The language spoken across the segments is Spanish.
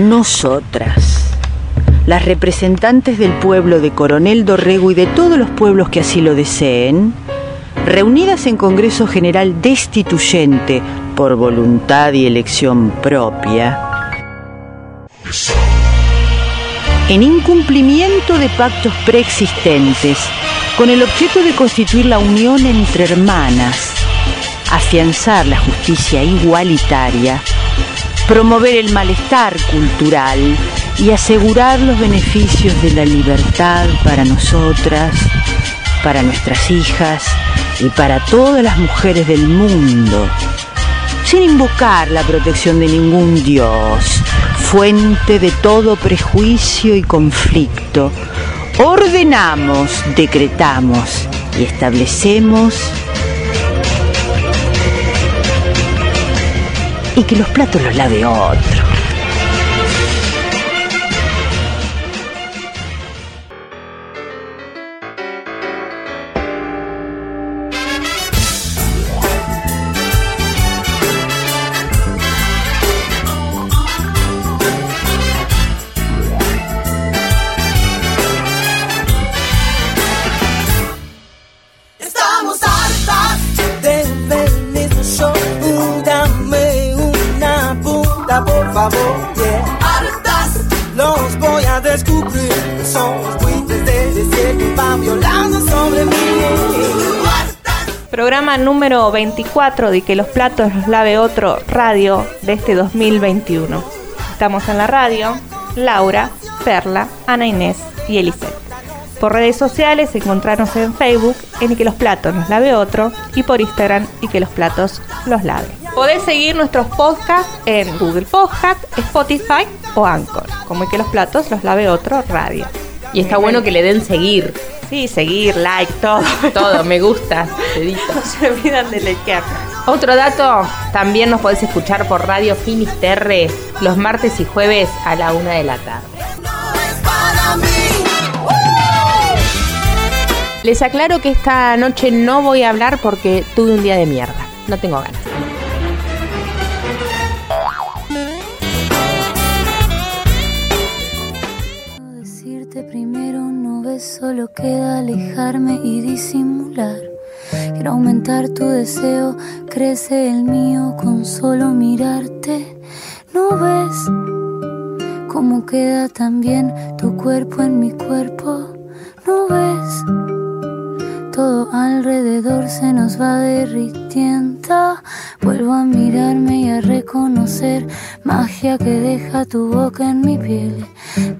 Nosotras, las representantes del pueblo de Coronel Dorrego y de todos los pueblos que así lo deseen, reunidas en Congreso General Destituyente por voluntad y elección propia, en incumplimiento de pactos preexistentes, con el objeto de constituir la unión entre hermanas, afianzar la justicia igualitaria, promover el malestar cultural y asegurar los beneficios de la libertad para nosotras, para nuestras hijas y para todas las mujeres del mundo, sin invocar la protección de ningún dios, fuente de todo prejuicio y conflicto, ordenamos, decretamos y establecemos y que los platos los lave otro. Número 24 de Que los platos los lave otro radio de este 2021. Estamos en la radio, Laura, Perla, Ana Inés y Elisette. Por redes sociales encontrarnos en Facebook en que los platos nos lave otro y por Instagram y que los platos los lave. Podés seguir nuestros podcasts en Google Podcast, Spotify o Anchor, como Y que los platos los lave otro radio. Y está bueno que le den seguir Sí, seguir, like, todo. Todo, me gusta, dedito. No se olvidan de likear. Otro dato, también nos podés escuchar por Radio Finisterre los martes y jueves a la una de la tarde. Les aclaro que esta noche no voy a hablar porque tuve un día de mierda. No tengo ganas. Solo queda alejarme y disimular. Quiero aumentar tu deseo, crece el mío con solo mirarte. ¿No ves cómo queda también tu cuerpo en mi cuerpo? ¿No ves? todo alrededor se nos va derritiendo. Vuelvo a mirarme y a reconocer magia que deja tu boca en mi piel.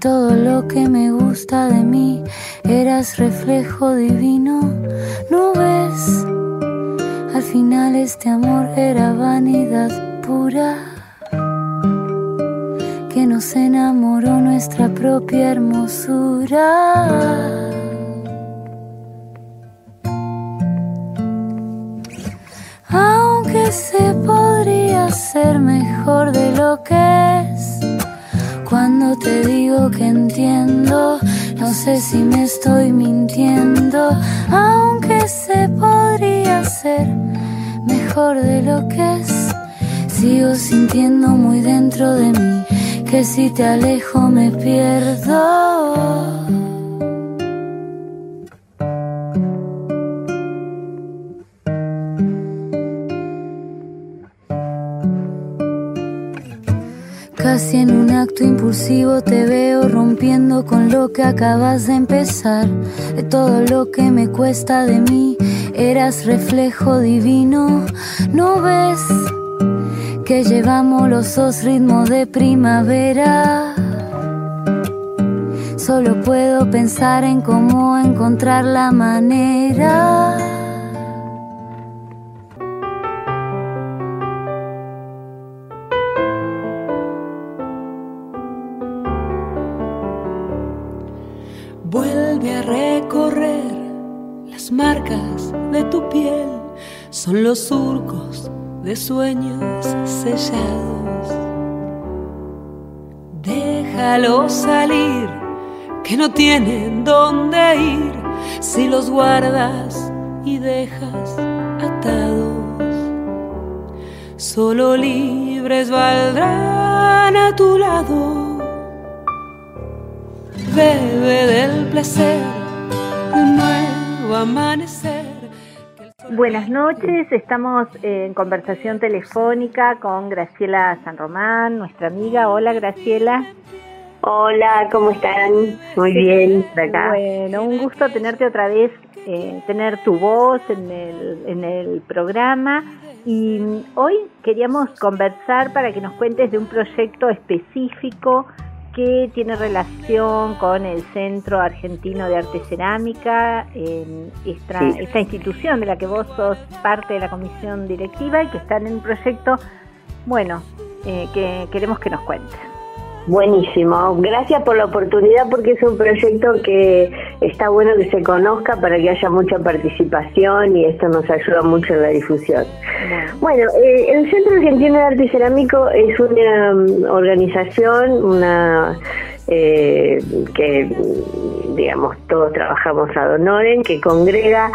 Todo lo que me gusta de mí, eras reflejo divino. ¿No ves? Al final este amor era vanidad pura. Que nos enamoró nuestra propia hermosura. se podría ser mejor de lo que es. Que entiendo, no sé si me estoy mintiendo, aunque se podría ser mejor de lo que es. Sigo sintiendo muy dentro de mí que si te alejo me pierdo. Casi en un acto impulsivo te veo rompiendo con lo que acabas de empezar. De todo lo que me cuesta de mí, eras reflejo divino. ¿No ves que llevamos los dos ritmos de primavera? Solo puedo pensar en cómo encontrar la manera son los surcos de sueños sellados. Déjalos salir, que no tienen dónde ir si los guardas y dejas atados. Solo libres valdrán a tu lado bebe del placer de un nuevo amanecer. Buenas noches, estamos en conversación telefónica con Graciela San Román, nuestra amiga. Hola Graciela. Hola, ¿cómo están? Muy bien, acá. Bueno, un gusto tenerte otra vez, eh, tener tu voz en el, en el programa. Y hoy queríamos conversar para que nos cuentes de un proyecto específico que tiene relación con el Centro Argentino de Arte Cerámica, esta, esta institución de la que vos sos parte de la comisión directiva y que están en un proyecto, bueno, eh, que queremos que nos cuentes. Buenísimo, gracias por la oportunidad porque es un proyecto que está bueno que se conozca para que haya mucha participación y esto nos ayuda mucho en la difusión. Bueno, eh, el Centro Argentino de Arte Cerámico es una mm, organización, una eh, que digamos todos trabajamos a Donoren, que congrega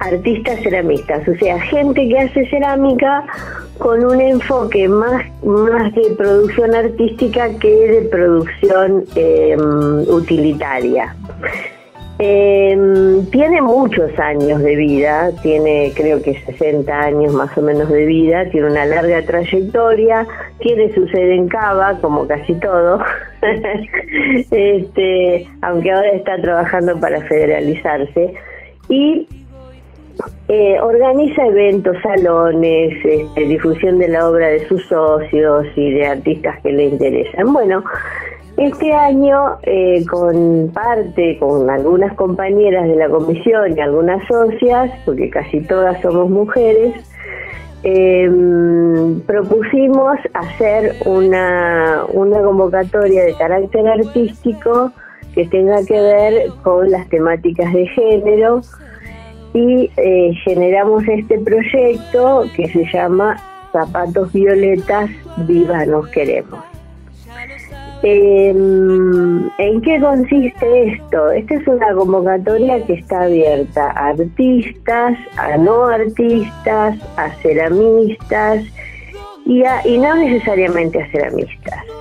artistas ceramistas, o sea, gente que hace cerámica con un enfoque más, más de producción artística que de producción em, utilitaria. Em, tiene muchos años de vida, tiene creo que 60 años más o menos de vida, tiene una larga trayectoria, tiene su sede en Cava, como casi todo, este, aunque ahora está trabajando para federalizarse, y eh, organiza eventos, salones, este, difusión de la obra de sus socios y de artistas que le interesan. Bueno, este año, eh, con parte, con algunas compañeras de la comisión y algunas socias, porque casi todas somos mujeres, em, propusimos hacer una, una convocatoria de carácter artístico que tenga que ver con las temáticas de género, y eh, generamos este proyecto que se llama Zapatos Violetas, Viva Nos Queremos. Em, ¿En qué consiste esto? Esta es una convocatoria que está abierta a artistas, a no artistas, a ceramistas y, y no necesariamente a ceramistas.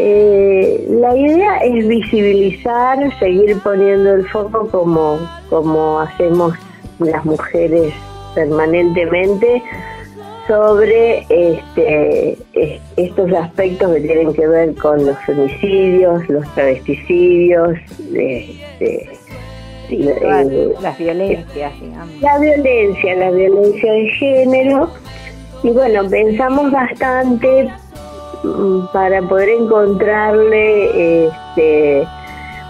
Eh, la idea es visibilizar, seguir poniendo el foco como, como hacemos las mujeres permanentemente sobre este, estos aspectos que tienen que ver con los femicidios, los travesticidios, este, las violencias, digamos. La violencia, la violencia de género. Y bueno, pensamos bastante para poder encontrarle este,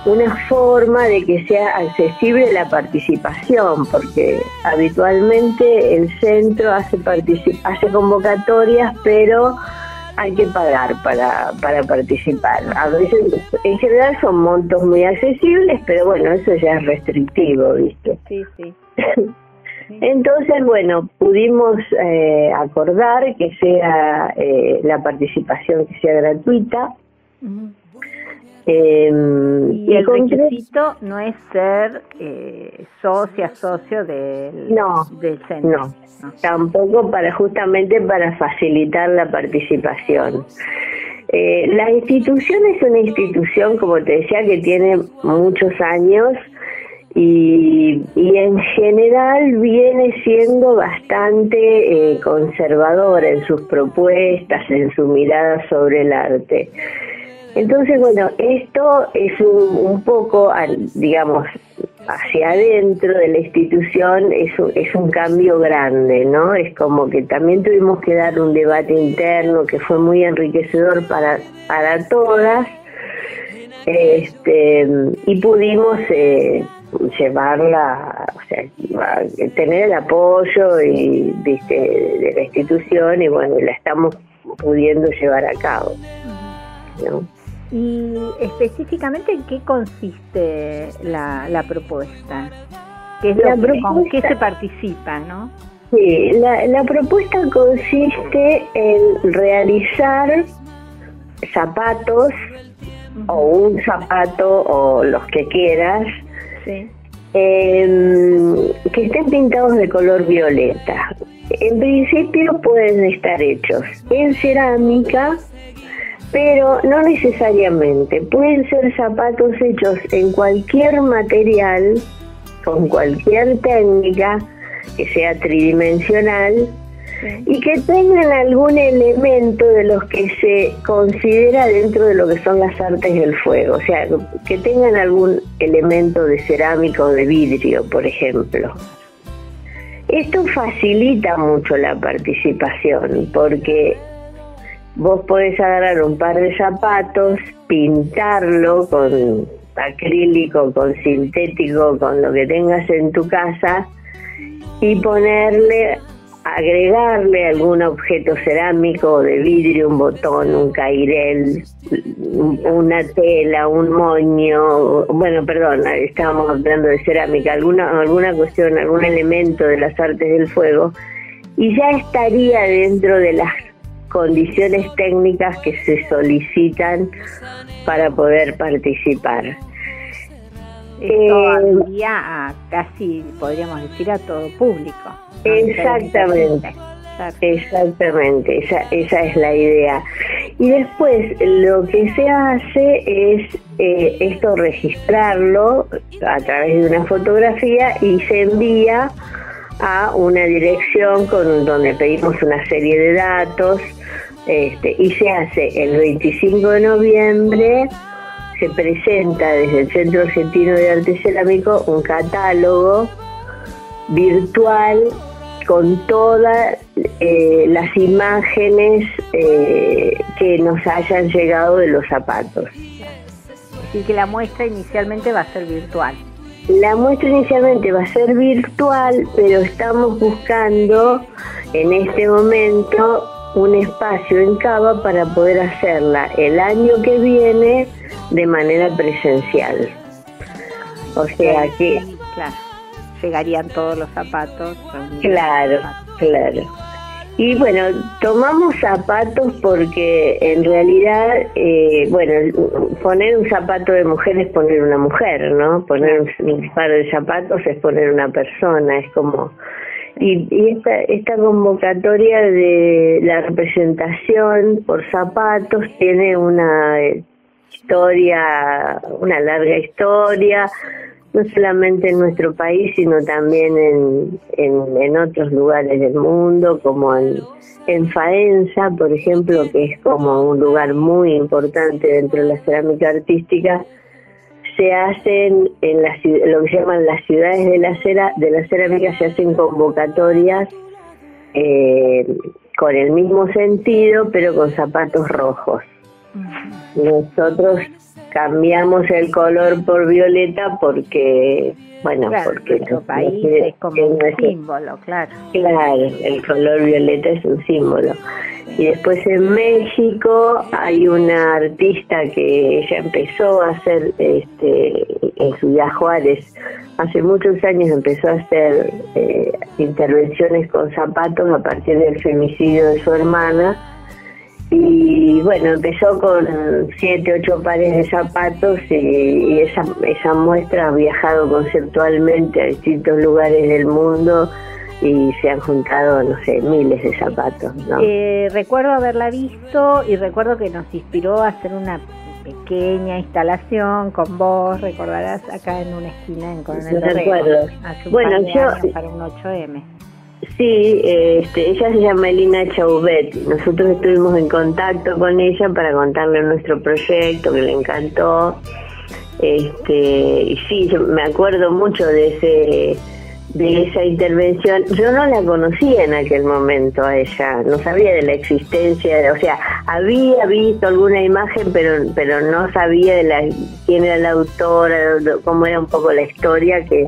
una forma de que sea accesible la participación, porque habitualmente el centro hace, hace convocatorias, pero hay que pagar para, para participar. A veces, en general son montos muy accesibles, pero bueno, eso ya es restrictivo, ¿viste? Sí, sí. Entonces, bueno, pudimos eh, acordar que sea eh, la participación que sea gratuita. Em, y el requisito no es ser eh, socia, socio del, no, del centro. No, no, tampoco para justamente para facilitar la participación. la institución es una institución, como te decía, que tiene muchos años y, en general viene siendo bastante eh, conservadora en sus propuestas, en su mirada sobre el arte. Entonces, bueno, esto es un, poco, digamos, hacia adentro de la institución es un, es un cambio grande, ¿no? Es como que también tuvimos que dar un debate interno que fue muy enriquecedor para, para todas este, y pudimos eh, llevarla, o sea, tener el apoyo y de la institución y bueno, la estamos pudiendo llevar a cabo. ¿Y específicamente en qué consiste la, la propuesta? ¿Qué es ¿Con qué se participa, no? Sí, la, la propuesta consiste en realizar zapatos o un zapato o los que quieras Em, que estén pintados de color violeta. En principio pueden estar hechos en cerámica pero no necesariamente. Pueden ser zapatos hechos en cualquier material, con cualquier técnica, que sea tridimensional, y que tengan algún elemento de los que se considera dentro de lo que son las artes del fuego, o sea, que tengan algún elemento de cerámica o de vidrio, por ejemplo. Esto facilita mucho la participación porque vos podés agarrar un par de zapatos, pintarlo con acrílico, con sintético, con lo que tengas en tu casa y ponerle, agregarle algún objeto cerámico de vidrio, un botón, un cairel, una tela, un moño, bueno, perdón, estábamos hablando de cerámica, alguna, alguna cuestión, algún elemento de las artes del fuego, y ya estaría dentro de las condiciones técnicas que se solicitan para poder participar. Eh, a casi, podríamos decir, a todo público. Exactamente. Exactamente, esa, esa es la idea. Y después lo que se hace es eh, esto registrarlo a través de una fotografía y se envía a una dirección con donde pedimos una serie de datos este, y se hace el 25 de noviembre se presenta desde el Centro Argentino de Arte Cerámico un catálogo virtual con todas eh, las imágenes eh, que nos hayan llegado de los zapatos. Así que la muestra inicialmente va a ser virtual. La muestra inicialmente va a ser virtual, pero estamos buscando en este momento un espacio en Cava para poder hacerla el año que viene de manera presencial. O sea que... Claro, llegarían todos los zapatos. Claro, claro. Y bueno, tomamos zapatos porque en realidad, eh, bueno, poner un zapato de mujer es poner una mujer, ¿no? Poner un, par de zapatos es poner una persona, es como... Y, y esta, esta convocatoria de la representación por zapatos tiene una historia, una larga historia, no solamente en nuestro país, sino también en, en, otros lugares del mundo, como en, en Faenza, por ejemplo, que es como un lugar muy importante dentro de la cerámica artística, se hacen en la, lo que llaman las ciudades de la, cera, de la cerámica, se hacen convocatorias eh, con el mismo sentido, pero con zapatos rojos. Nosotros cambiamos el color por violeta porque, bueno, porque nuestro país es como un símbolo, claro. Claro, el color violeta es un símbolo. Y después en México hay una artista que ella empezó a hacer, este, en Ciudad Juárez, hace muchos años empezó a hacer eh, intervenciones con zapatos a partir del femicidio de su hermana y bueno, empezó con siete, ocho pares de zapatos y, esa, esa muestra ha viajado conceptualmente a distintos lugares del mundo y se han juntado, no sé, miles de zapatos. ¿no? Eh, recuerdo haberla visto y recuerdo que nos inspiró a hacer una pequeña instalación con vos, recordarás, acá en una esquina en Coronel Recuerdo. bueno, yo... Para un 8M. Sí, este, ella se llama Elina Chauvet. Nosotros estuvimos en contacto con ella para contarle nuestro proyecto que le encantó. Este, y sí, yo me acuerdo mucho de ese de esa intervención. Yo no la conocía en aquel momento a ella, no sabía de la existencia, o sea, había visto alguna imagen, pero pero no sabía de la quién era la autora, cómo era un poco la historia que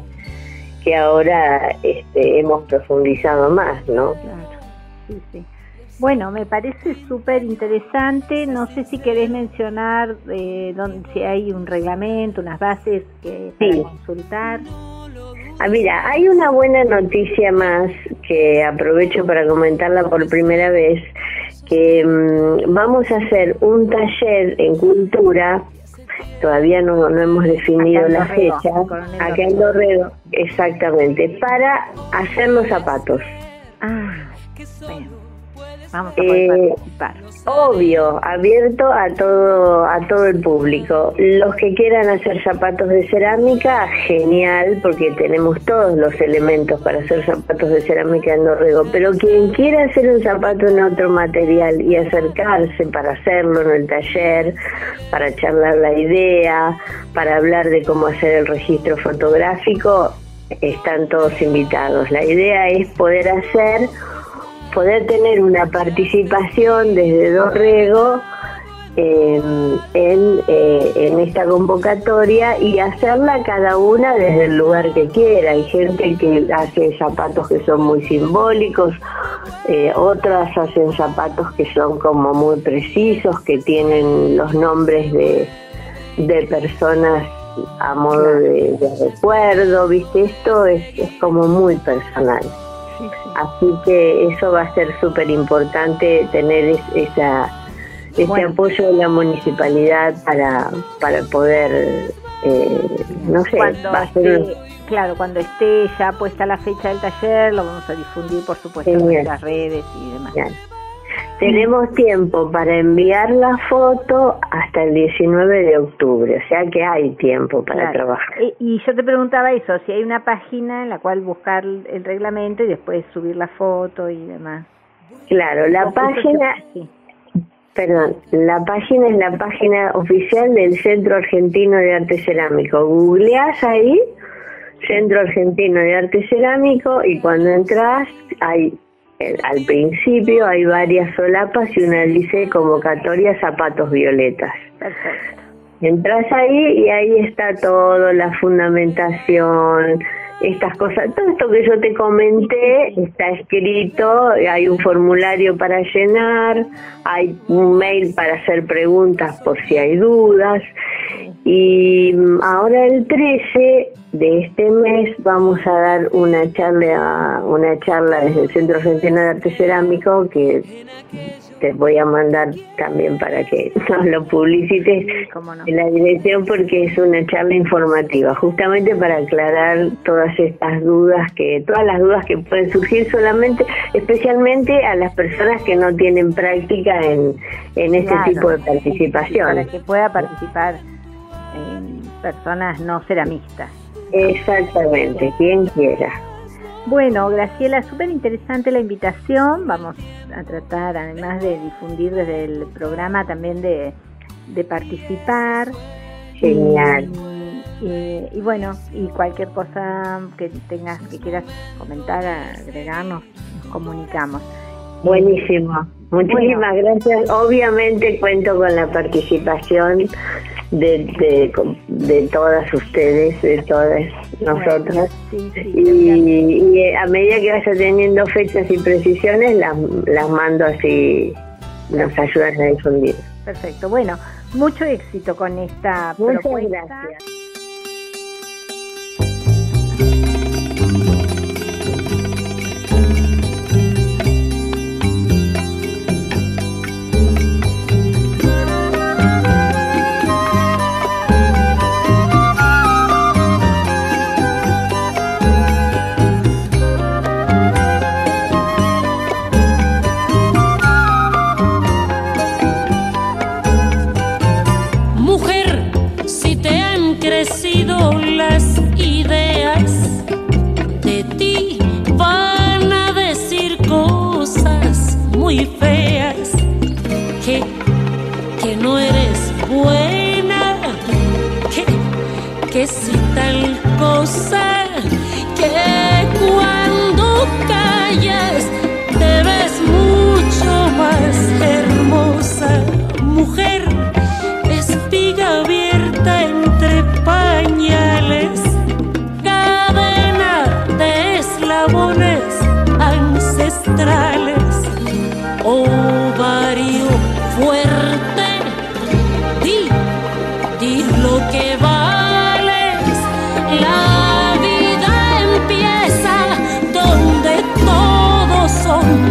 que ahora este, hemos profundizado más, ¿no? Claro, sí, sí. Bueno, me parece súper interesante. No sé si querés mencionar eh, si hay un reglamento, unas bases que para consultar. Ah, mira, hay una buena noticia más que aprovecho para comentarla por primera vez, que mm, vamos a hacer un taller en cultura todavía no, no hemos definido la fecha, acá en Dorredo, exactamente, para hacer los zapatos. Ah, vamos a poder eh, participar. Obvio, abierto a todo a todo el público. Los que quieran hacer zapatos de cerámica, genial, porque tenemos todos los elementos para hacer zapatos de cerámica en Dorrego. Pero quien quiera hacer un zapato en otro material y acercarse para hacerlo en el taller, para charlar la idea, para hablar de cómo hacer el registro fotográfico, están todos invitados. La idea es poder hacer poder tener una participación desde Dorrego en, eh, en, esta convocatoria y hacerla cada una desde el lugar que quiera. Hay gente que hace zapatos que son muy simbólicos, eh, otras hacen zapatos que son como muy precisos, que tienen los nombres de, de personas a modo de, recuerdo, ¿viste? Esto es, es como muy personal. Así que eso va a ser súper importante tener esa, ese apoyo de la municipalidad para, para poder, eh, no sé, Claro, cuando esté ya puesta la fecha del taller, lo vamos a difundir, por supuesto, en las redes y demás. Tenemos tiempo para enviar la foto hasta el 19 de octubre, o sea que hay tiempo para trabajar. Y, yo te preguntaba eso, si hay una página en la cual buscar el reglamento y después subir la foto y demás. Claro, la página... Perdón, la página es la página oficial del Centro Argentino de Arte Cerámico. Googleás ahí, Centro Argentino de Arte Cerámico, y cuando entras hay al principio hay varias solapas y una dice convocatoria zapatos violetas. Perfecto. Entras ahí y ahí está todo, la fundamentación, estas cosas, todo esto que yo te comenté está escrito, hay un formulario para llenar, hay un mail para hacer preguntas por si hay dudas. Y ahora el 13 de este mes vamos a dar una charla, una charla desde el Centro Argentino de Arte Cerámico que te voy a mandar también para que nos lo publicites en la dirección porque es una charla informativa, justamente para aclarar todas estas dudas que, todas las dudas que pueden surgir solamente, especialmente a las personas que no tienen práctica en, en este tipo de participación. Para que pueda participar personas no ceramistas. Exactamente, quien quiera. Bueno, Graciela, súper interesante la invitación. Vamos a tratar, además de difundir desde el programa, también de, participar. Genial. Y, bueno, y cualquier cosa que tengas, que quieras comentar, agregarnos, nos comunicamos. Buenísimo. Muchísimas gracias. Obviamente cuento con la participación de, de, todas ustedes, de todas nosotras. y, a medida que vaya teniendo fechas y precisiones, las, las mando así, nos ayudan a difundir. Perfecto. Bueno, mucho éxito con esta Muchas gracias. céu.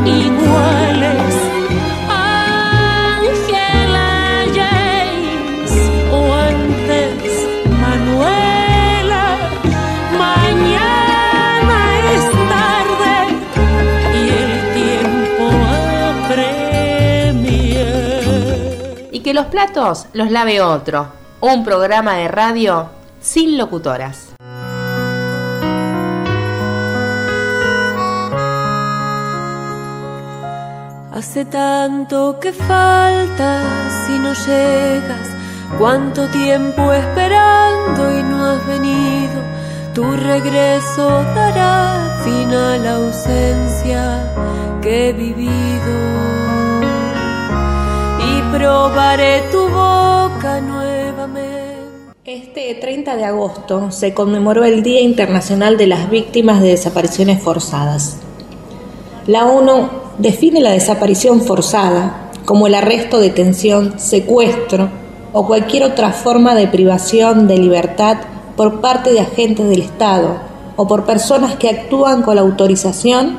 iguales. Ángela James o antes Manuela. Mañana es tarde y el tiempo apremia. Y que los platos los lave otro. Un programa de radio sin locutoras. Hace tanto que faltas y no llegas, cuánto tiempo esperando y no has venido. Tu regreso dará fin a la ausencia que he vivido y probaré tu boca nuevamente. Este 30 de agosto se conmemoró el Día Internacional de las Víctimas de Desapariciones Forzadas. La ONU define la desaparición forzada como el arresto, detención, secuestro o cualquier otra forma de privación de libertad por parte de agentes del Estado o por personas que actúan con la autorización,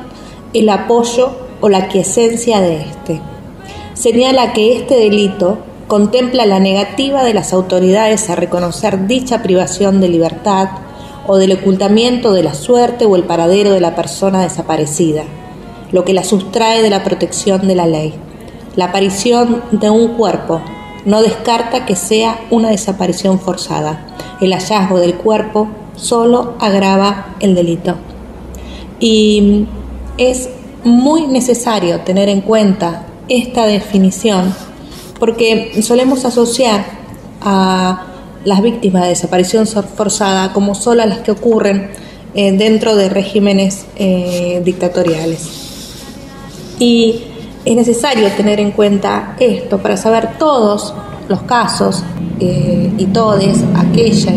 el apoyo o la quiesencia de éste. Señala que este delito contempla la negativa de las autoridades a reconocer dicha privación de libertad o del ocultamiento de la suerte o el paradero de la persona desaparecida lo que la sustrae de la protección de la ley. La aparición de un cuerpo no descarta que sea una desaparición forzada. El hallazgo del cuerpo solo agrava el delito. Y es muy necesario tener en cuenta esta definición porque solemos asociar a las víctimas de desaparición forzada como solo las que ocurren eh, dentro de regímenes eh, dictatoriales. Y es necesario tener en cuenta esto para saber todos los casos eh, y todas aquellas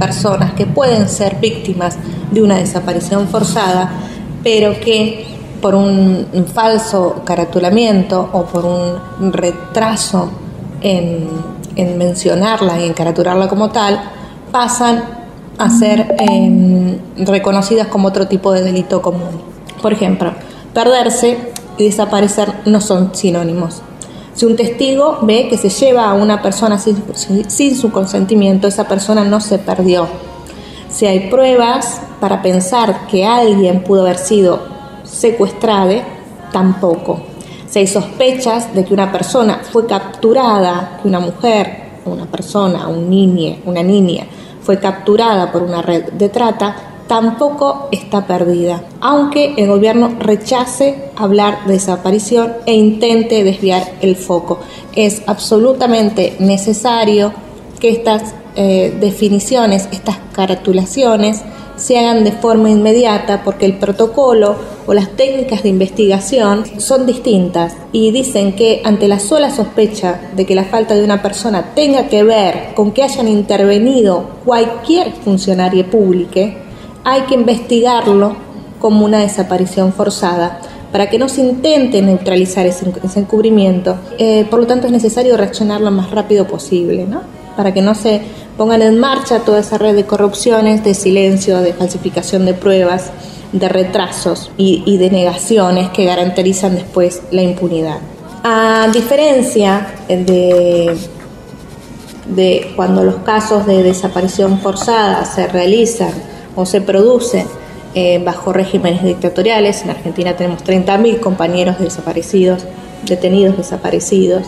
personas que pueden ser víctimas de una desaparición forzada, pero que por un falso caratulamiento o por un retraso en, mencionarla y en caraturarla como tal, pasan a ser em, reconocidas como otro tipo de delito común. Por ejemplo, perderse y desaparecer no son sinónimos. Si un testigo ve que se lleva a una persona sin, su consentimiento, esa persona no se perdió. Si hay pruebas para pensar que alguien pudo haber sido secuestrado, tampoco. Si hay sospechas de que una persona fue capturada, que una mujer, una persona, un niño, una niña fue capturada por una red de trata, tampoco está perdida, aunque el gobierno rechace hablar de desaparición e intente desviar el foco. Es absolutamente necesario que estas eh, definiciones, estas caratulaciones, se hagan de forma inmediata porque el protocolo o las técnicas de investigación son distintas y dicen que ante la sola sospecha de que la falta de una persona tenga que ver con que hayan intervenido cualquier funcionario público, hay que investigarlo como una desaparición forzada para que no se intente neutralizar ese, encubrimiento. Eh, por lo tanto, es necesario reaccionar lo más rápido posible, ¿no? para que no se pongan en marcha toda esa red de corrupciones, de silencio, de falsificación de pruebas, de retrasos y, y de negaciones que garantizan después la impunidad. A diferencia de, de cuando los casos de desaparición forzada se realizan o se produce eh, bajo regímenes dictatoriales. En Argentina tenemos 30.000 compañeros desaparecidos, detenidos desaparecidos,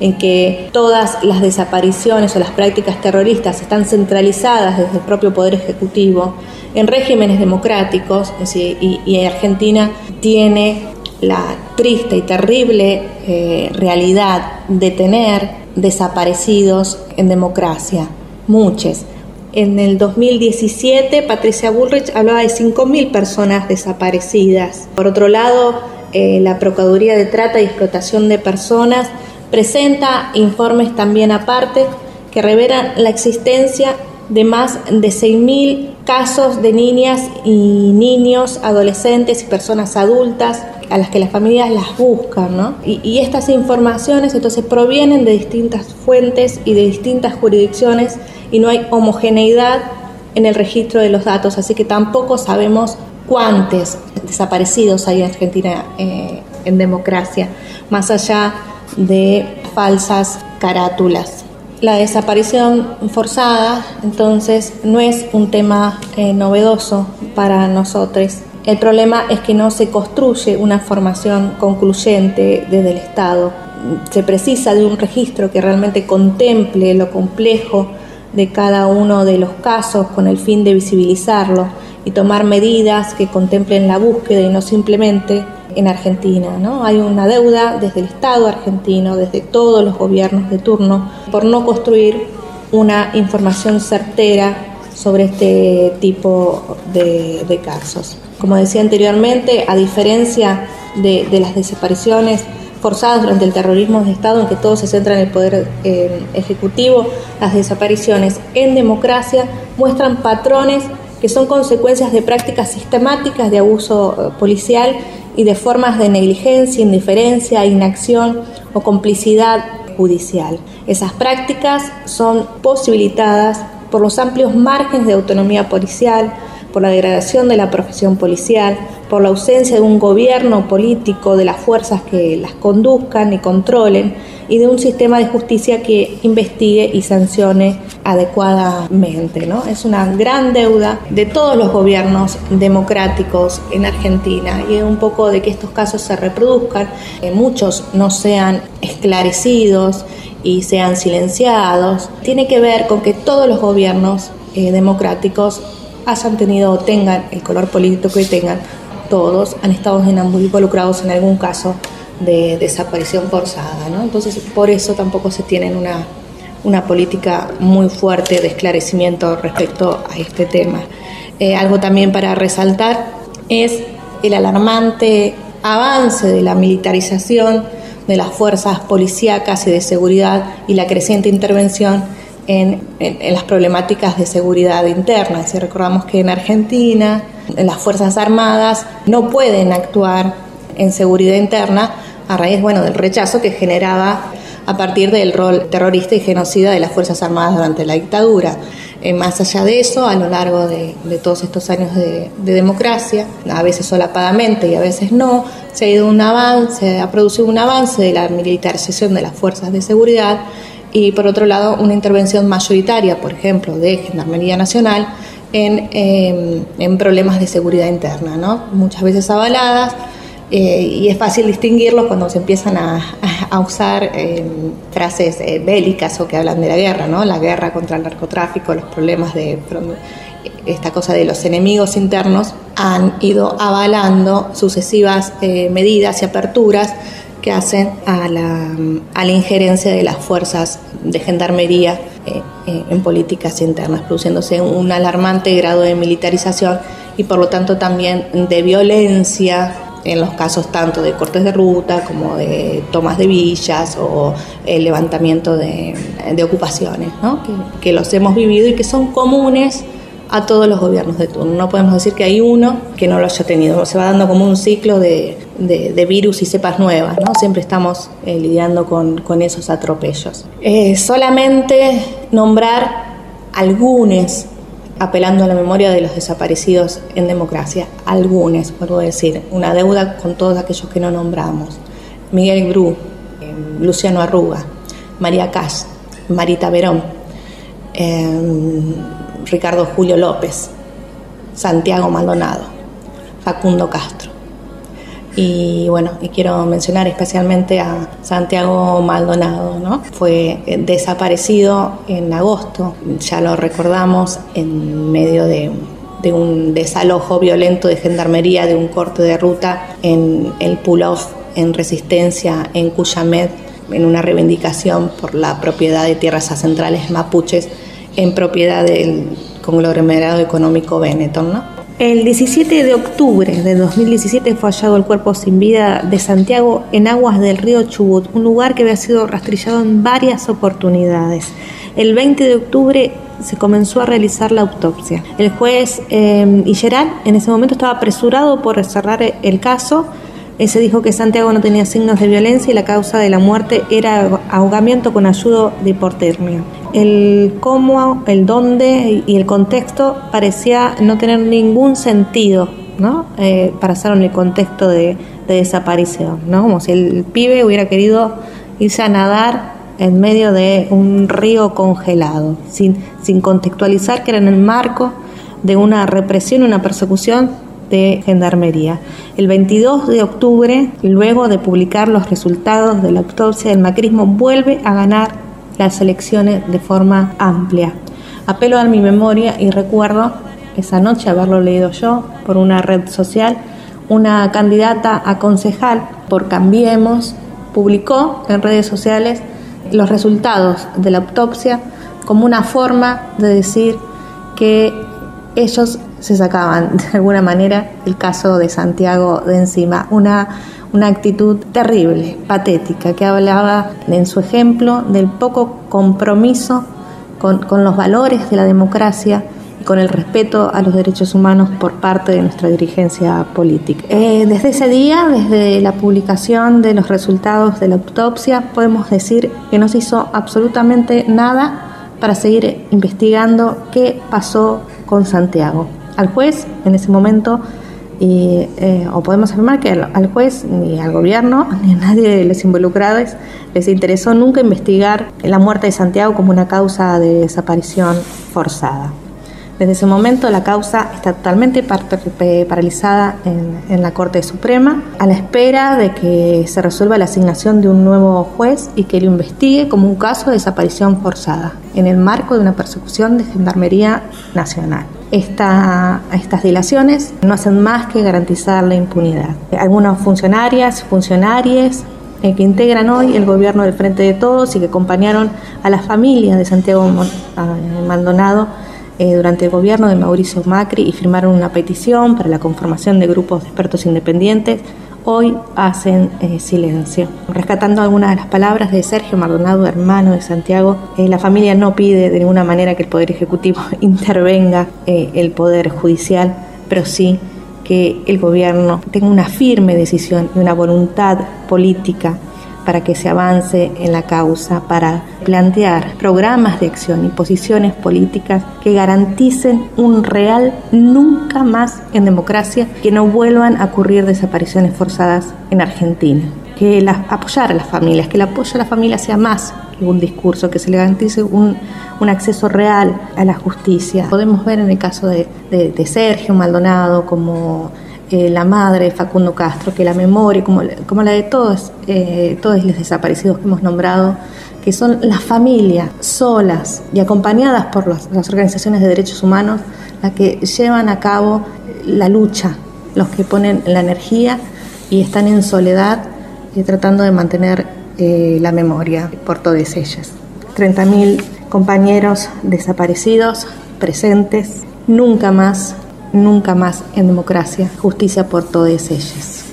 en que todas las desapariciones o las prácticas terroristas están centralizadas desde el propio Poder Ejecutivo, en regímenes democráticos, y, Argentina tiene la triste y terrible eh, realidad de tener desaparecidos en democracia, muchos en el 2017, Patricia Bullrich hablaba de 5.000 personas desaparecidas. Por otro lado, eh, la Procuraduría de Trata y Explotación de Personas presenta informes también aparte que revelan la existencia de más de 6.000 casos de niñas y niños, adolescentes y personas adultas a las que las familias las buscan, ¿no? Y, estas informaciones entonces provienen de distintas fuentes y de distintas jurisdicciones y no hay homogeneidad en el registro de los datos, así que tampoco sabemos cuántos desaparecidos hay en Argentina eh, en democracia, más allá de falsas carátulas. La desaparición forzada, entonces, no es un tema eh, novedoso para nosotros. El problema es que no se construye una formación concluyente desde el Estado se precisa de un registro que realmente contemple lo complejo de cada uno de los casos con el fin de visibilizarlo y tomar medidas que contemplen la búsqueda y no simplemente en Argentina. ¿no? Hay una deuda desde el Estado argentino, desde todos los gobiernos de turno, por no construir una información certera sobre este tipo de, casos. Como decía anteriormente, a diferencia de, las desapariciones forzadas durante el terrorismo de Estado, en que todo se centra en el poder eh, ejecutivo, las desapariciones en democracia muestran patrones que son consecuencias de prácticas sistemáticas de abuso eh, policial y de formas de negligencia, indiferencia, inacción o complicidad judicial. Esas prácticas son posibilitadas por los amplios márgenes de autonomía policial, por la degradación de la profesión policial, por la ausencia de un gobierno político, de las fuerzas que las conduzcan y controlen, y de un sistema de justicia que investigue y sancione adecuadamente. ¿no? Es una gran deuda de todos los gobiernos democráticos en Argentina y un poco de que estos casos se reproduzcan, que muchos no sean esclarecidos y sean silenciados, tiene que ver con que todos los gobiernos eh, democráticos hayan tenido o tengan el color político que tengan, todos han estado involucrados en algún caso de desaparición forzada. ¿no? Entonces, por eso tampoco se tienen una, una política muy fuerte de esclarecimiento respecto a este tema. Eh, algo también para resaltar es el alarmante avance de la militarización de las fuerzas policíacas y de seguridad y la creciente intervención en, las problemáticas de seguridad interna. Si recordamos que en Argentina las Fuerzas Armadas no pueden actuar en seguridad interna a raíz bueno, del rechazo que generaba a partir del rol terrorista y genocida de las Fuerzas Armadas durante la dictadura. Eh, más allá de eso, a lo largo de, todos estos años de, democracia, a veces solapadamente y a veces no, se ha ido un avance, ha producido un avance de la militarización de las fuerzas de seguridad y por otro lado una intervención mayoritaria, por ejemplo, de Gendarmería Nacional en, em, en problemas de seguridad interna, ¿no? muchas veces avaladas eh, y es fácil distinguirlo cuando se empiezan a, a usar em, frases eh, bélicas o que hablan de la guerra, ¿no? la guerra contra el narcotráfico, los problemas de esta cosa de los enemigos internos han ido avalando sucesivas eh, medidas y aperturas que hacen a la, a la injerencia de las fuerzas de gendarmería eh, eh, en políticas internas, produciéndose un alarmante grado de militarización y por lo tanto también de violencia en los casos tanto de cortes de ruta como de tomas de villas o el levantamiento de, ocupaciones, ¿no? que los hemos vivido y que son comunes a todos los gobiernos de turno. No podemos decir que hay uno que no lo haya tenido. Se va dando como un ciclo de, virus y cepas nuevas. ¿no? Siempre estamos eh, lidiando con, esos atropellos. Eh, solamente nombrar algunos, apelando a la memoria de los desaparecidos en democracia, algunos, puedo decir, una deuda con todos aquellos que no nombramos. Miguel Bru, eh, Luciano Arruga, María Cash, Marita Verón. Ricardo Julio López, Santiago Maldonado, Facundo Castro. Y bueno, y quiero mencionar especialmente a Santiago Maldonado, ¿no? Fue eh, desaparecido en agosto, ya lo recordamos, en medio de, un desalojo violento de gendarmería de un corte de ruta en el pull-off en resistencia en Cuyamed, en una reivindicación por la propiedad de tierras centrales mapuches en propiedad del conglomerado económico Benetton. ¿no? El 17 de octubre de 2017 fue hallado el cuerpo sin vida de Santiago en aguas del río Chubut, un lugar que había sido rastrillado en varias oportunidades. El 20 de octubre se comenzó a realizar la autopsia. El juez eh, en ese momento estaba apresurado por cerrar el caso se dijo que Santiago no tenía signos de violencia y la causa de la muerte era ahogamiento con ayuda de hipotermia. El cómo, el dónde y el contexto parecía no tener ningún sentido ¿no? Eh, en el contexto de, desaparición, ¿no? como si el pibe hubiera querido irse a nadar en medio de un río congelado, sin, sin contextualizar que era en el marco de una represión, una persecución de Gendarmería. El 22 de octubre, luego de publicar los resultados de la autopsia del macrismo, vuelve a ganar las elecciones de forma amplia. Apelo a mi memoria y recuerdo esa noche haberlo leído yo por una red social, una candidata a concejal por Cambiemos publicó en redes sociales los resultados de la autopsia como una forma de decir que ellos se sacaban de alguna manera el caso de Santiago de encima, una, una actitud terrible, patética, que hablaba en su ejemplo del poco compromiso con, los valores de la democracia y con el respeto a los derechos humanos por parte de nuestra dirigencia política. Eh, desde ese día, desde la publicación de los resultados de la autopsia, podemos decir que no se hizo absolutamente nada para seguir investigando qué pasó con Santiago. Al juez, en ese momento, y, eh, podemos afirmar que al, juez, ni al gobierno, ni a nadie de los involucrados les interesó nunca investigar la muerte de Santiago como una causa de desaparición forzada. Desde ese momento la causa está totalmente paralizada en, en, la Corte Suprema, a la espera de que se resuelva la asignación de un nuevo juez y que lo investigue como un caso de desaparición forzada, en el marco de una persecución de Gendarmería Nacional estas dilaciones no hacen más que garantizar la impunidad. Algunas funcionarias, funcionarios eh, que integran hoy el gobierno del Frente de Todos y que acompañaron a las familias de Santiago Maldonado eh, durante el gobierno de Mauricio Macri y firmaron una petición para la conformación de grupos de expertos independientes hoy hacen eh, silencio. Rescatando algunas de las palabras de Sergio Maldonado, hermano de Santiago, eh, la familia no pide de ninguna manera que el Poder Ejecutivo intervenga eh, el Poder Judicial, pero sí que el gobierno tenga una firme decisión y una voluntad política para que se avance en la causa, para plantear programas de acción y posiciones políticas que garanticen un real nunca más en democracia, que no vuelvan a ocurrir desapariciones forzadas en Argentina. Que apoyar a las familias, que el apoyo a la familia sea más que un discurso, que se le garantice un, acceso real a la justicia. Podemos ver en el caso de Sergio Maldonado como la madre Facundo Castro, que la memoria, como, como la de todos, eh, todos los desaparecidos que hemos nombrado, que son las familias solas y acompañadas por las, organizaciones de derechos humanos las que llevan a cabo la lucha, los que ponen la energía y están en soledad eh, tratando de mantener eh, la memoria por todas ellas. 30.000 compañeros desaparecidos, presentes, nunca más nunca más en democracia, justicia por todas ellas.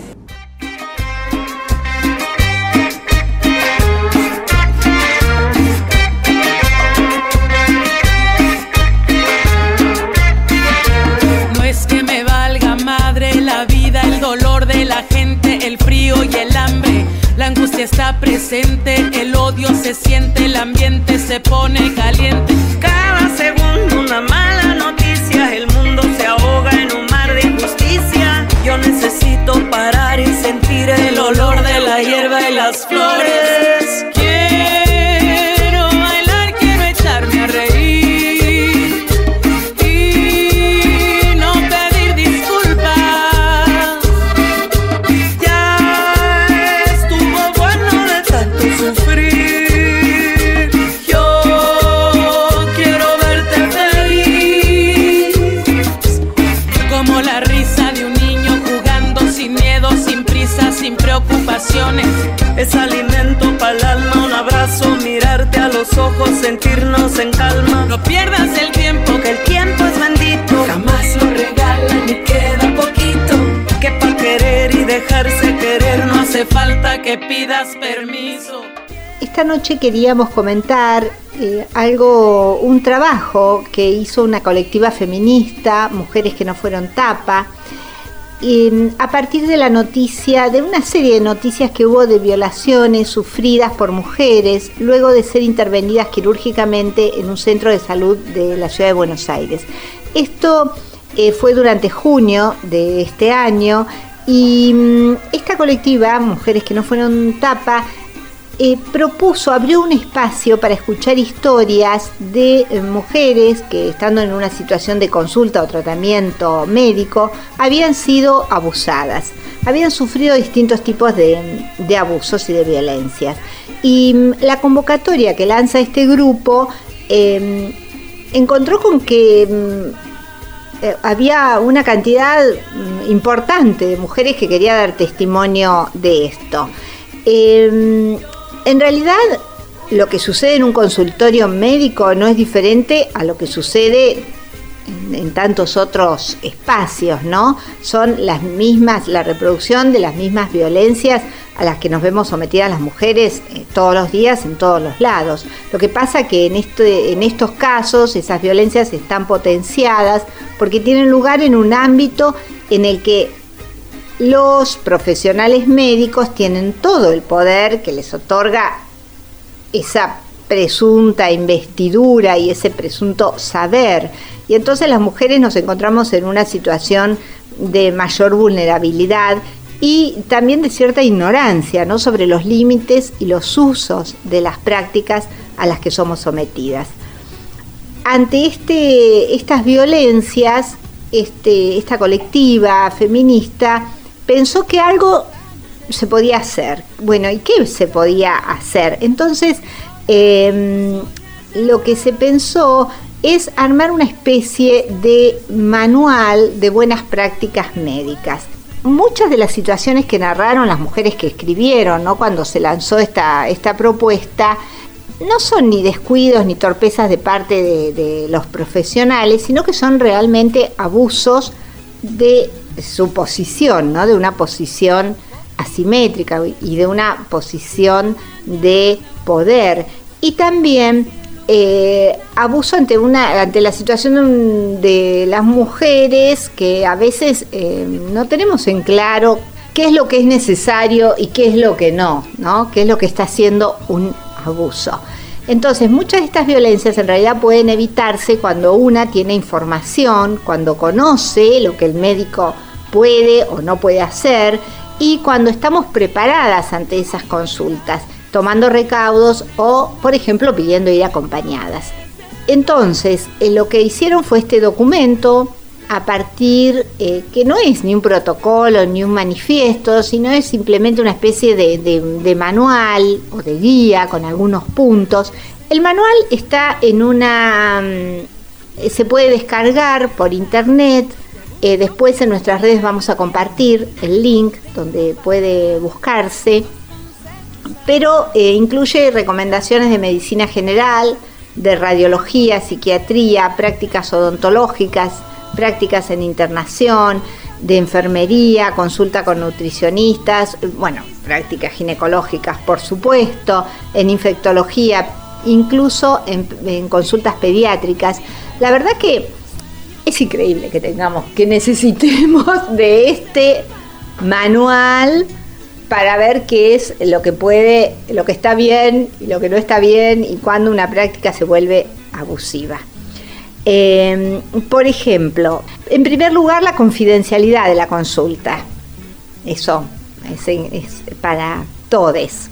No es que me valga madre la vida, el dolor de la gente, el frío y el hambre. La angustia está presente, el odio se siente, el ambiente se pone caliente. Explore. Ojos, sentirnos en calma. No pierdas el tiempo, que el tiempo es bendito. Jamás lo regalan ni queda poquito. Que para querer y dejarse querer no hace falta que pidas permiso. Esta noche queríamos comentar eh, algo, un trabajo que hizo una colectiva feminista, Mujeres que no fueron tapa, a partir de la noticia, de una serie de noticias que hubo de violaciones sufridas por mujeres luego de ser intervenidas quirúrgicamente en un centro de salud de la ciudad de Buenos Aires. Esto eh, fue durante junio de este año y mm, esta colectiva, Mujeres que no fueron tapa, eh, propuso, abrió un espacio para escuchar historias de eh, mujeres que estando en una situación de consulta o tratamiento médico habían sido abusadas, habían sufrido distintos tipos de, abusos y de violencias. Y mm, la convocatoria que lanza este grupo em, encontró con que mm, eh, había una cantidad mm, importante de mujeres que quería dar testimonio de esto. Em, en realidad, lo que sucede en un consultorio médico no es diferente a lo que sucede en, tantos otros espacios, ¿no? Son las mismas, la reproducción de las mismas violencias a las que nos vemos sometidas las mujeres eh, todos los días en todos los lados. Lo que pasa que este, en estos casos esas violencias están potenciadas porque tienen lugar en un ámbito en el que los profesionales médicos tienen todo el poder que les otorga esa presunta investidura y ese presunto saber. Y entonces las mujeres nos encontramos en una situación de mayor vulnerabilidad y también de cierta ignorancia ¿no? sobre los límites y los usos de las prácticas a las que somos sometidas. Ante este, estas violencias, este, esta colectiva feminista pensó que algo se podía hacer. Bueno, ¿y qué se podía hacer? Entonces, em, lo que se pensó es armar una especie de manual de buenas prácticas médicas. Muchas de las situaciones que narraron las mujeres que escribieron ¿no? cuando se lanzó esta, esta propuesta no son ni descuidos ni torpezas de parte de, de los profesionales, sino que son realmente abusos de su posición, ¿no? de una posición asimétrica y de una posición de poder. Y también eh, abuso ante, una, ante la situación de las mujeres que a veces eh, no tenemos en claro qué es lo que es necesario y qué es lo que no, ¿no? qué es lo que está haciendo un abuso. Entonces, muchas de estas violencias en realidad pueden evitarse cuando una tiene información, cuando conoce lo que el médico puede o no puede hacer y cuando estamos preparadas ante esas consultas, tomando recaudos o, por ejemplo, pidiendo ir acompañadas. Entonces, eh, lo que hicieron fue este documento a partir, eh, que no es ni un protocolo ni un manifiesto, sino es simplemente una especie de, manual o de guía con algunos puntos. El manual está en una... Mm, se puede descargar por internet, eh, después en nuestras redes vamos a compartir el link donde puede buscarse, pero eh, incluye recomendaciones de medicina general, de radiología, psiquiatría, prácticas odontológicas, prácticas en internación, de enfermería, consulta con nutricionistas, bueno, prácticas ginecológicas, por supuesto, en infectología, incluso en, consultas pediátricas. La verdad que es increíble que tengamos, que necesitemos de este manual para ver qué es lo que puede, lo que está bien y lo que no está bien y cuando una práctica se vuelve abusiva. Em, por ejemplo, en primer lugar, la confidencialidad de la consulta. Eso es, para todos.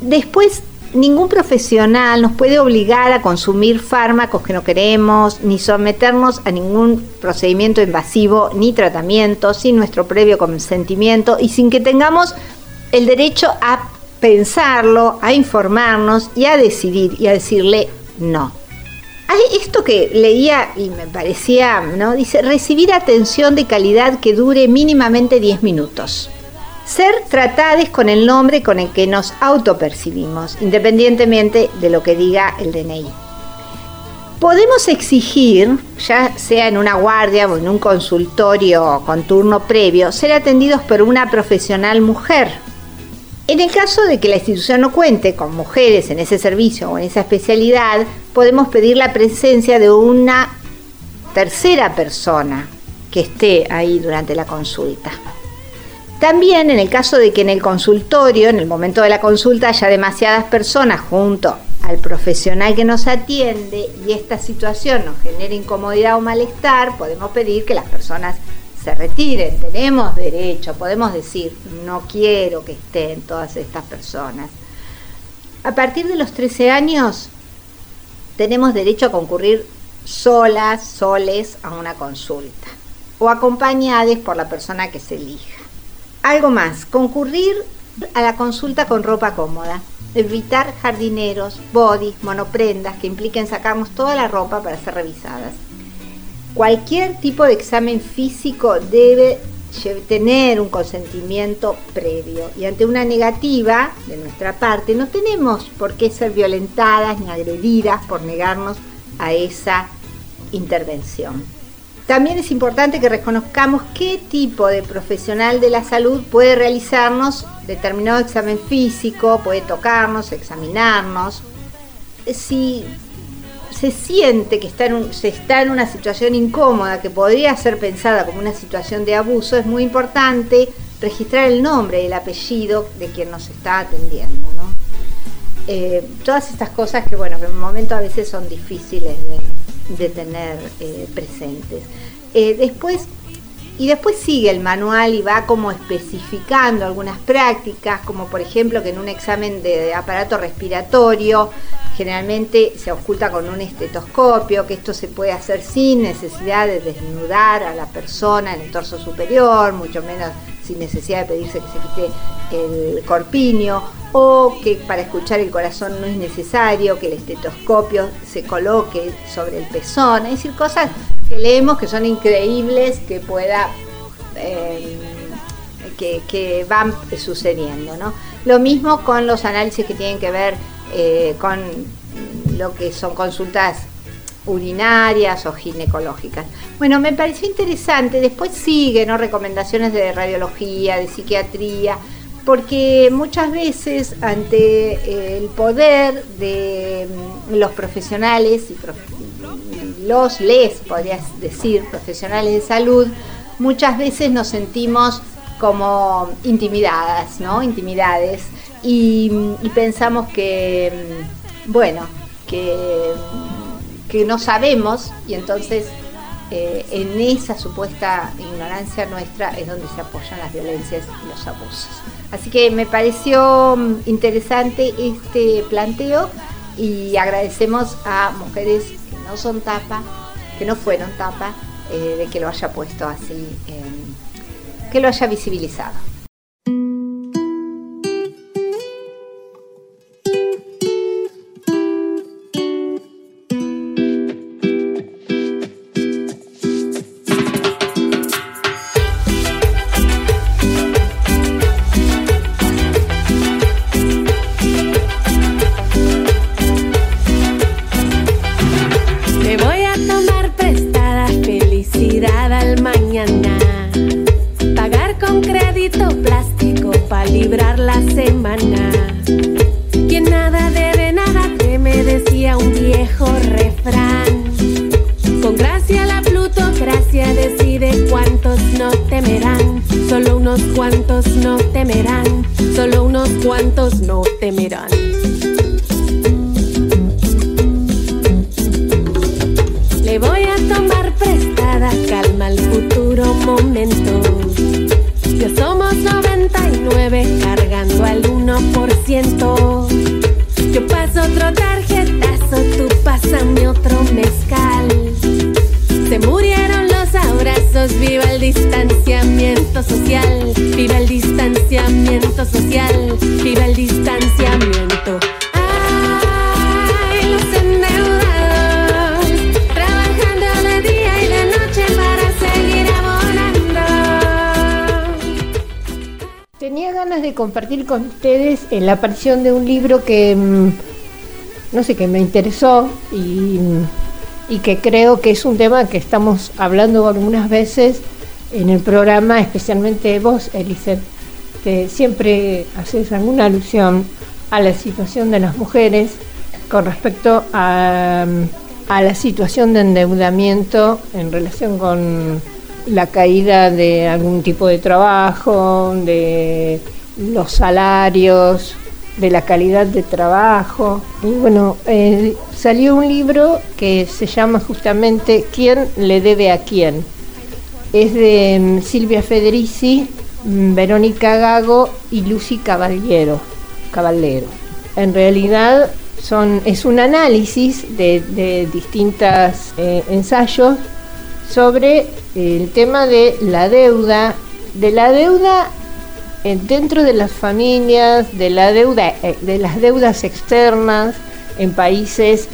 Después, ningún profesional nos puede obligar a consumir fármacos que no queremos, ni someternos a ningún procedimiento invasivo ni tratamiento sin nuestro previo consentimiento y sin que tengamos el derecho a pensarlo, a informarnos y a decidir y a decirle no. Esto que leía y me parecía, ¿no? Dice, recibir atención de calidad que dure mínimamente 10 minutos. Ser tratados con el nombre con el que nos autopercibimos, independientemente de lo que diga el DNI. Podemos exigir, ya sea en una guardia o en un consultorio con turno previo, ser atendidos por una profesional mujer en el caso de que la institución no cuente con mujeres en ese servicio o en esa especialidad, podemos pedir la presencia de una tercera persona que esté ahí durante la consulta. También en el caso de que en el consultorio, en el momento de la consulta, haya demasiadas personas junto al profesional que nos atiende y esta situación nos genere incomodidad o malestar, podemos pedir que las personas retiren, tenemos derecho, podemos decir, no quiero que estén todas estas personas. A partir de los 13 años tenemos derecho a concurrir solas, soles a una consulta o acompañadas por la persona que se elija. Algo más, concurrir a la consulta con ropa cómoda, evitar jardineros, bodys, monoprendas que impliquen sacarnos toda la ropa para ser revisadas. Cualquier tipo de examen físico debe tener un consentimiento previo y ante una negativa de nuestra parte no tenemos por qué ser violentadas ni agredidas por negarnos a esa intervención. También es importante que reconozcamos qué tipo de profesional de la salud puede realizarnos determinado examen físico, puede tocarnos, examinarnos. Si se siente que está en se está en una situación incómoda que podría ser pensada como una situación de abuso, es muy importante registrar el nombre y el apellido de quien nos está atendiendo. Eh, todas estas cosas que, bueno, en un momento a veces son difíciles de, tener eh, presentes. Eh, después, y después sigue el manual y va como especificando algunas prácticas, como por ejemplo que en un examen de aparato respiratorio generalmente se oculta con un estetoscopio, que esto se puede hacer sin necesidad de desnudar a la persona en el torso superior, mucho menos sin necesidad de pedirse que se quite el corpiño, o que para escuchar el corazón no es necesario que el estetoscopio se coloque sobre el pezón, es decir, cosas que leemos que son increíbles que pueda... Eh, que, van sucediendo. ¿no? Lo mismo con los análisis que tienen que ver eh, con lo que son consultas urinarias o ginecológicas. Bueno, me pareció interesante, después sigue, ¿no? Recomendaciones de radiología, de psiquiatría, porque muchas veces ante eh, el poder de mm, los profesionales y los les, podrías decir, profesionales de salud, muchas veces nos sentimos como intimidadas, ¿no? Intimidades y, pensamos que, mm, bueno, que, que, no sabemos y entonces eh, en esa supuesta ignorancia nuestra es donde se apoyan las violencias y los abusos. Así que me pareció mm, interesante este planteo y agradecemos a mujeres que no son tapa, que no fueron tapa, eh, de que lo haya puesto así, que lo haya visibilizado. En la aparición de un libro que, mm, no sé, que me interesó y, que creo que es un tema que estamos hablando algunas veces en el programa, especialmente vos, Eliseth, que siempre haces alguna alusión a la situación de las mujeres con respecto a, a la situación de endeudamiento en relación con la caída de algún tipo de trabajo, de los salarios, de la calidad de trabajo. Y bueno, eh, salió un libro que se llama justamente ¿Quién le debe a quién? Es de mm, Silvia Federici, mm, Verónica Gago y Lucy Caballero. Caballero. en realidad son, es un análisis de, distintos eh, ensayos sobre el tema de la deuda, de la deuda dentro de las familias, de la deuda, eh, de las deudas externas en países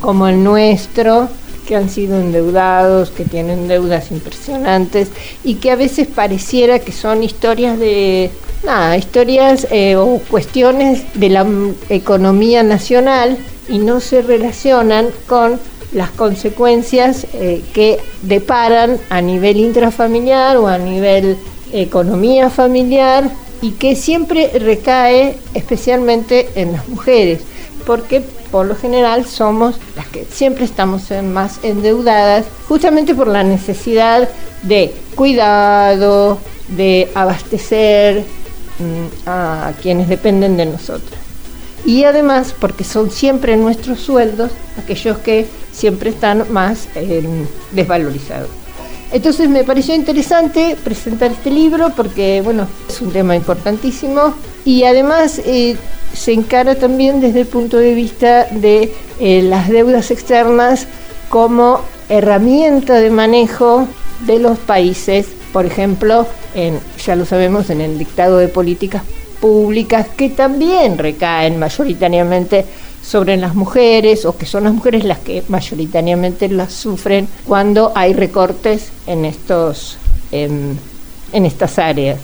como el nuestro, que han sido endeudados, que tienen deudas impresionantes y que a veces pareciera que son historias de nada, historias eh, o cuestiones de la economía nacional y no se relacionan con las consecuencias eh, que deparan a nivel intrafamiliar o a nivel economía familiar y que siempre recae especialmente en las mujeres, porque por lo general somos las que siempre estamos más endeudadas, justamente por la necesidad de cuidado, de abastecer mm, a quienes dependen de nosotros. Y además porque son siempre nuestros sueldos aquellos que siempre están más em, desvalorizados. Entonces me pareció interesante presentar este libro porque, bueno, es un tema importantísimo y además eh, se encara también desde el punto de vista de eh, las deudas externas como herramienta de manejo de los países, por ejemplo, en, ya lo sabemos, en el dictado de políticas públicas que también recaen mayoritariamente sobre las mujeres o que son las mujeres las que mayoritariamente las sufren cuando hay recortes en estos em, en estas áreas.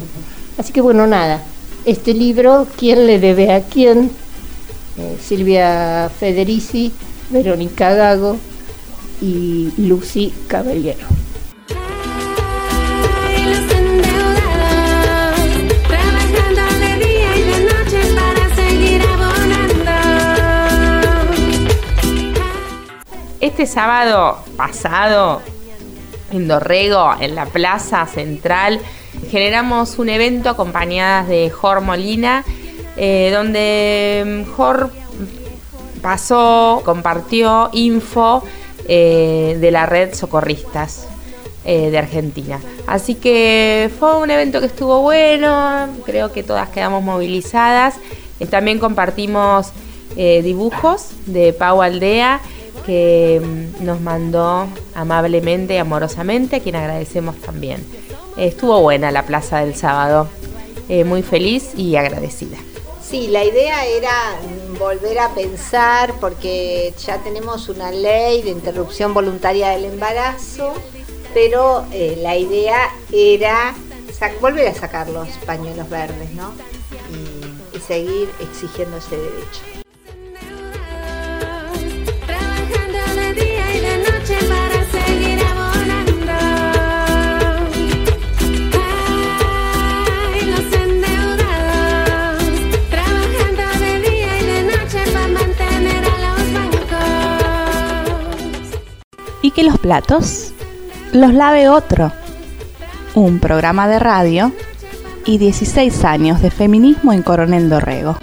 Así que bueno, nada, este libro, ¿Quién le debe a quién? Eh, Silvia Federici, Verónica Gago y Lucy Caballero. Este sábado pasado, en Dorrego, en la Plaza Central, generamos un evento acompañadas de Jor Molina, eh, donde mm, Jor pasó, compartió info eh, de la red Socorristas eh, de Argentina. Así que fue un evento que estuvo bueno, creo que todas quedamos movilizadas. también compartimos dibujos de Pau Aldea que mm, nos mandó amablemente y amorosamente, a quien agradecemos también. Estuvo buena la plaza del sábado, eh, muy feliz y agradecida. Sí, la idea era volver a pensar, porque ya tenemos una ley de interrupción voluntaria del embarazo, pero eh, la idea era volver a sacar los pañuelos verdes, ¿no? y seguir exigiendo ese derecho. Que los platos los lave otro. Un programa de radio y 16 años de feminismo en Coronel Dorrego.